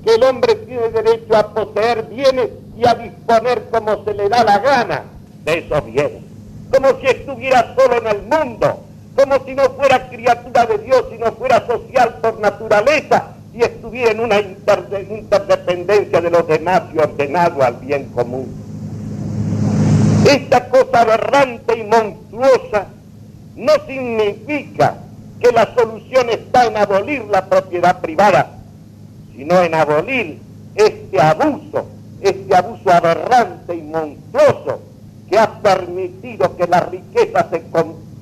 que el hombre tiene derecho a poseer bienes y a disponer como se le da la gana. De esos bienes, como si estuviera solo en el mundo, como si no fuera criatura de Dios, si no fuera social por naturaleza y estuviera en una interdependencia de los demás y ordenado al bien común. Esta cosa aberrante y monstruosa no significa que la solución está en abolir la propiedad privada, sino en abolir este abuso, este abuso aberrante y monstruoso que ha permitido que la riqueza se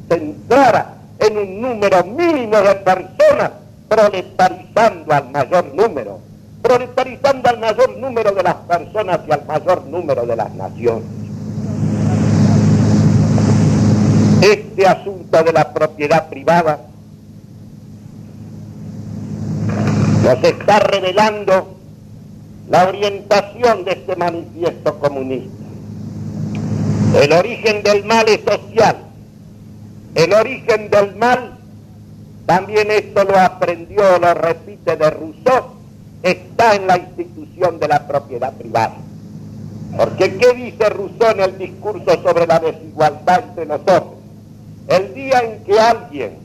concentrara en un número mínimo de personas, proletarizando al mayor número, proletarizando al mayor número de las personas y al mayor número de las naciones. este asunto de la propiedad privada nos está revelando la orientación de este manifiesto comunista. El origen del mal es social. El origen del mal, también esto lo aprendió, lo repite de Rousseau, está en la institución de la propiedad privada. Porque ¿qué dice Rousseau en el discurso sobre la desigualdad entre nosotros? El día en que alguien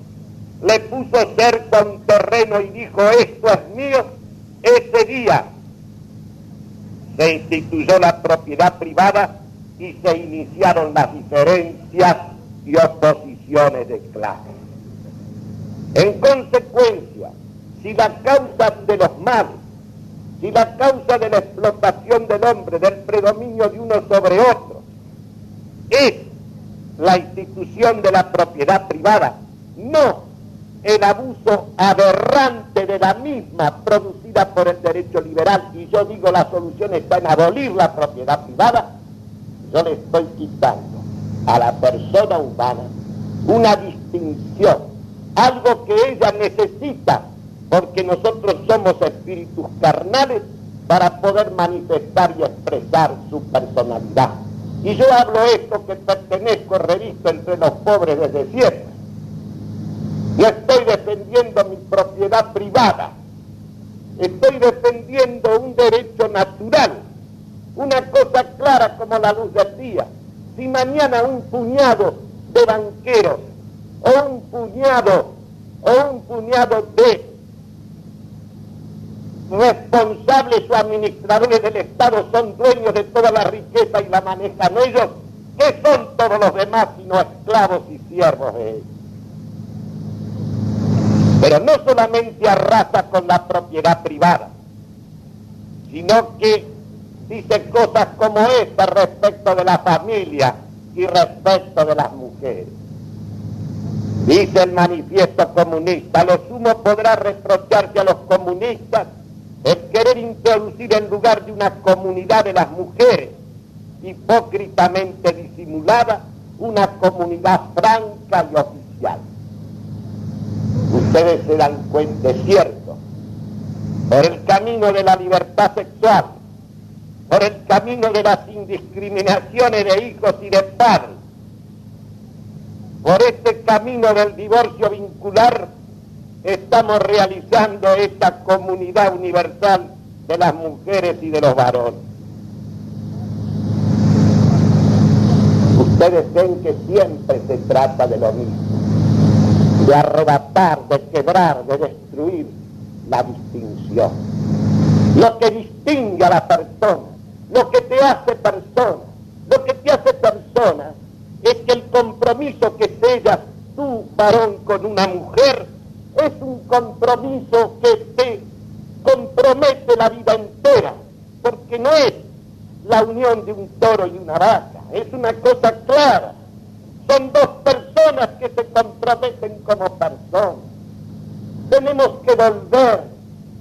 le puso cerca un terreno y dijo esto es mío, ese día se instituyó la propiedad privada y se iniciaron las diferencias y oposiciones de clase. En consecuencia, si la causa de los males, si la causa de la explotación del hombre, del predominio de uno sobre otro, es la institución de la propiedad privada, no el abuso aberrante de la misma producida por el derecho liberal, y yo digo la solución está en abolir la propiedad privada, yo le estoy quitando a la persona humana una distinción, algo que ella necesita, porque nosotros somos espíritus carnales para poder manifestar y expresar su personalidad. Y yo hablo esto que pertenezco, revisto entre los pobres desde siempre. Y estoy defendiendo mi propiedad privada. Estoy defendiendo un derecho natural. Una cosa clara como la luz del día. Si mañana un puñado de banqueros o un puñado o un puñado de responsables o administradores del Estado son dueños de toda la riqueza y la manejan ellos, ¿qué son todos los demás sino esclavos y siervos de ellos? Pero no solamente arrasa con la propiedad privada, sino que dice cosas como esta respecto de la familia y respecto de las mujeres. Dice el manifiesto comunista, lo sumo podrá reprocharse a los comunistas es querer introducir en lugar de una comunidad de las mujeres, hipócritamente disimulada, una comunidad franca y oficial. Ustedes se dan cuenta, es cierto, por el camino de la libertad sexual, por el camino de las indiscriminaciones de hijos y de padres, por este camino del divorcio vincular, estamos realizando esta comunidad universal de las mujeres y de los varones. Ustedes ven que siempre se trata de lo mismo, de arrebatar, de quebrar, de destruir la distinción. Lo que distingue a la persona, lo que te hace persona, lo que te hace persona es que el compromiso que sellas tú, varón, con una mujer, es un compromiso que te compromete la vida entera, porque no es la unión de un toro y una vaca, es una cosa clara. Son dos personas que se comprometen como personas. Tenemos que volver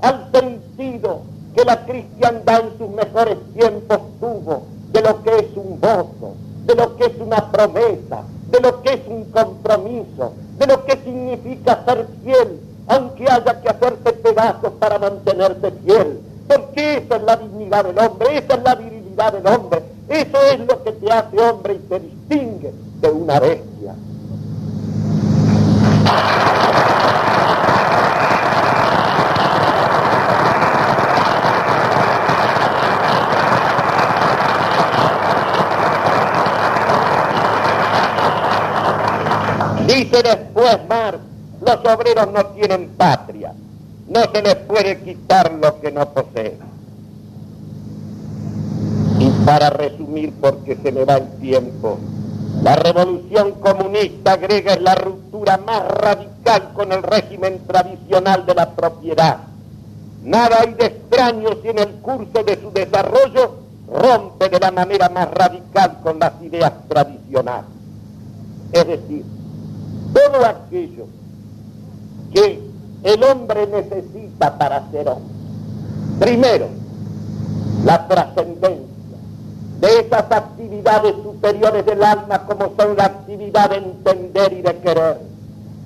al sentido que la cristiandad en sus mejores tiempos tuvo de lo que es un voto, de lo que es una promesa, de lo que es un compromiso, de lo que significa ser fiel, aunque haya que hacerte pedazos para mantenerte fiel. Porque esa es la dignidad del hombre, esa es la virilidad del hombre, eso es lo que te hace hombre y te distingue de una bestia. Después Marx, los obreros no tienen patria, no se les puede quitar lo que no poseen. Y para resumir, porque se me va el tiempo, la revolución comunista griega es la ruptura más radical con el régimen tradicional de la propiedad. Nada hay de extraño si en el curso de su desarrollo rompe de la manera más radical con las ideas tradicionales. Es decir, todo aquello que el hombre necesita para ser hombre. Primero, la trascendencia de esas actividades superiores del alma como son la actividad de entender y de querer.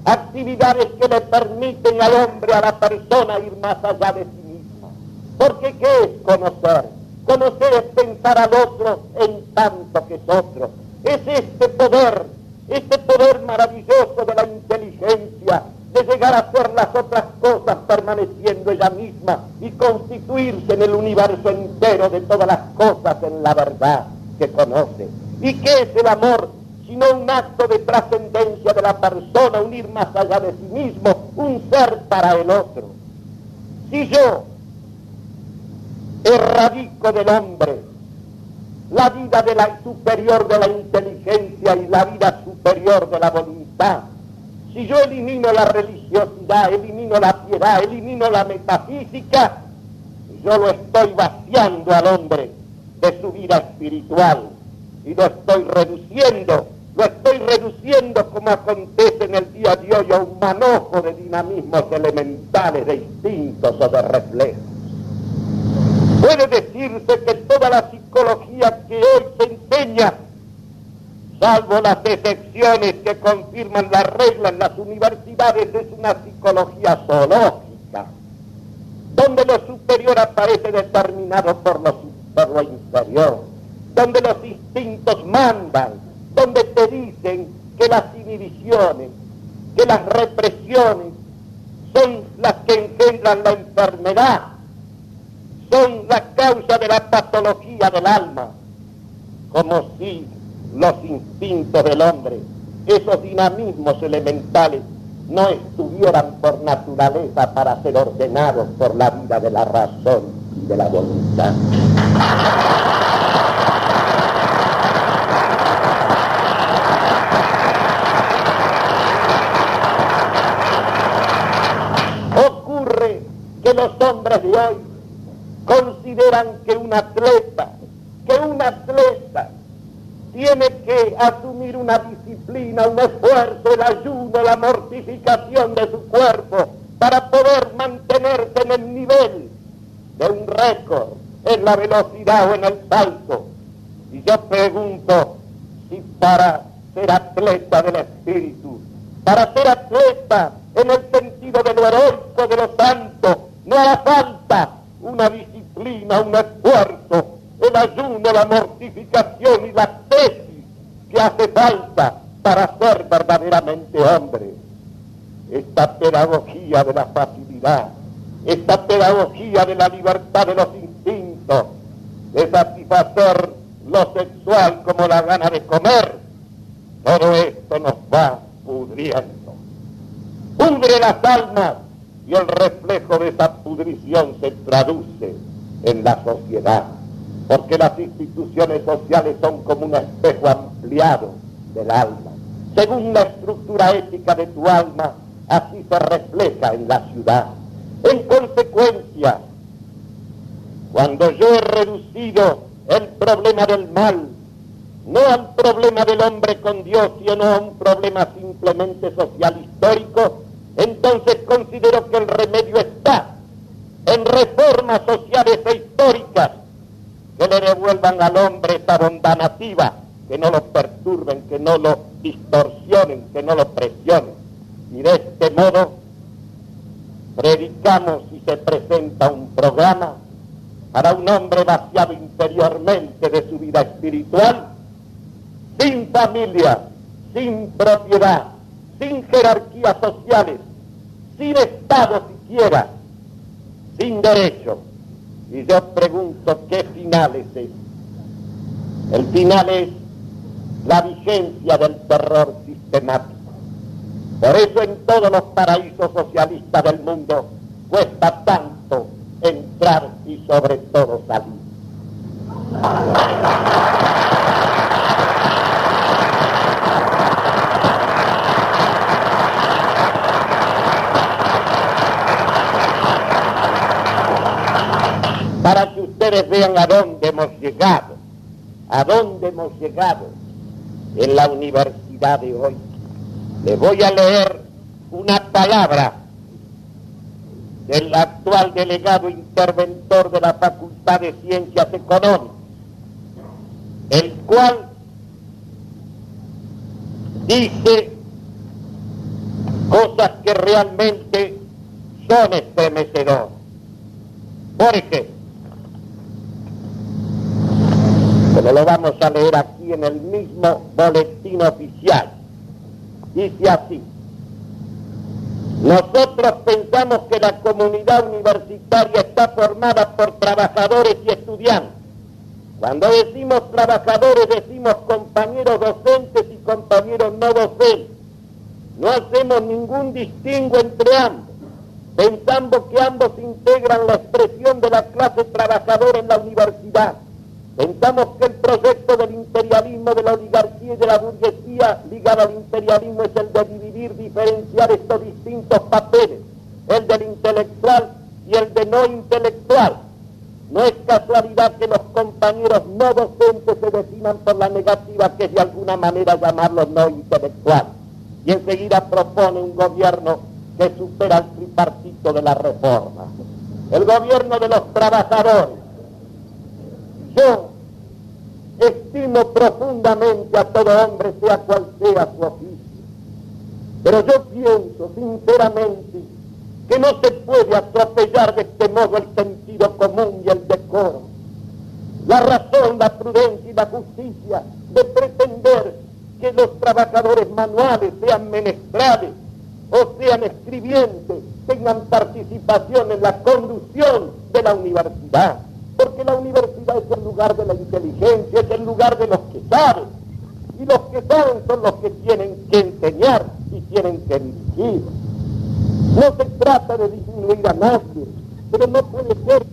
Actividades que le permiten al hombre, a la persona ir más allá de sí mismo. Porque ¿qué es conocer? Conocer es pensar al otro en tanto que es otro. Es este poder este poder maravilloso de la inteligencia, de llegar a hacer las otras cosas permaneciendo ella misma y constituirse en el universo entero de todas las cosas en la verdad que conoce. ¿Y qué es el amor? Sino un acto de trascendencia de la persona, unir más allá de sí mismo, un ser para el otro. Si yo erradico del hombre la vida superior de la inteligencia y la vida superior de la voluntad. Si yo elimino la religiosidad, elimino la piedad, elimino la metafísica, yo lo estoy vaciando al hombre de su vida espiritual y lo estoy reduciendo, lo estoy reduciendo como acontece en el día de hoy a un manojo de dinamismos elementales, de instintos o de reflejos. Puede decirse que toda la psicología que hoy se enseña, salvo las excepciones que confirman la regla en las universidades, es una psicología zoológica, donde lo superior aparece determinado por lo, por lo inferior, donde los instintos mandan, donde te dicen que las inhibiciones, que las represiones son las que engendran la enfermedad son la causa de la patología del alma, como si los instintos del hombre, esos dinamismos elementales, no estuvieran por naturaleza para ser ordenados por la vida de la razón y de la voluntad. Ocurre que los hombres de hoy que un atleta, que un atleta tiene que asumir una disciplina, un esfuerzo, el ayuno, la mortificación de su cuerpo para poder mantenerse en el nivel de un récord, en la velocidad o en el salto. Y yo pregunto si para ser atleta del espíritu, para ser atleta en el sentido de lo heroico, de lo santo, no hará falta una disciplina un esfuerzo, el ayuno, la mortificación y la tesis que hace falta para ser verdaderamente hombre. Esta pedagogía de la facilidad, esta pedagogía de la libertad de los instintos, de satisfacer lo sexual como la gana de comer, todo esto nos va pudriendo. Pudre las almas y el reflejo de esa pudrición se traduce en la sociedad, porque las instituciones sociales son como un espejo ampliado del alma. Según la estructura ética de tu alma, así se refleja en la ciudad. En consecuencia, cuando yo he reducido el problema del mal, no al problema del hombre con Dios, sino a un problema simplemente social histórico, entonces considero que el remedio está en reformas sociales e históricas que le devuelvan al hombre esa bondad nativa, que no lo perturben, que no lo distorsionen, que no lo presionen. Y de este modo predicamos y se presenta un programa para un hombre vaciado interiormente de su vida espiritual, sin familia, sin propiedad, sin jerarquías sociales, sin Estado siquiera, sin derecho. Y yo pregunto, ¿qué final es ese? El final es la vigencia del terror sistemático. Por eso en todos los paraísos socialistas del mundo cuesta tanto entrar y sobre todo salir. para que ustedes vean a dónde hemos llegado, a dónde hemos llegado en la universidad de hoy. Les voy a leer una palabra del actual delegado interventor de la Facultad de Ciencias Económicas, el cual dice cosas que realmente son estremecedoras. Por ejemplo, pero lo vamos a leer aquí en el mismo boletín oficial. Dice así, nosotros pensamos que la comunidad universitaria está formada por trabajadores y estudiantes. Cuando decimos trabajadores decimos compañeros docentes y compañeros no docentes. No hacemos ningún distingo entre ambos. Pensamos que ambos integran la expresión de la clase trabajadora en la universidad Pensamos que el proyecto del imperialismo, de la oligarquía y de la burguesía ligada al imperialismo es el de dividir, diferenciar estos distintos papeles, el del intelectual y el de no intelectual. No es casualidad que los compañeros no docentes se definan por la negativa que es de alguna manera llamarlos no intelectuales. Y enseguida propone un gobierno que supera el tripartito de la reforma. El gobierno de los trabajadores, yo estimo profundamente a todo hombre, sea cual sea su oficio. Pero yo pienso sinceramente que no se puede atropellar de este modo el sentido común y el decoro. La razón, la prudencia y la justicia de pretender que los trabajadores manuales sean menestrales o sean escribientes, tengan participación en la conducción de la universidad porque la universidad es el lugar de la inteligencia, es el lugar de los que saben, y los que saben son los que tienen que enseñar y tienen que dirigir. No se trata de disminuir a nadie, pero no puede ser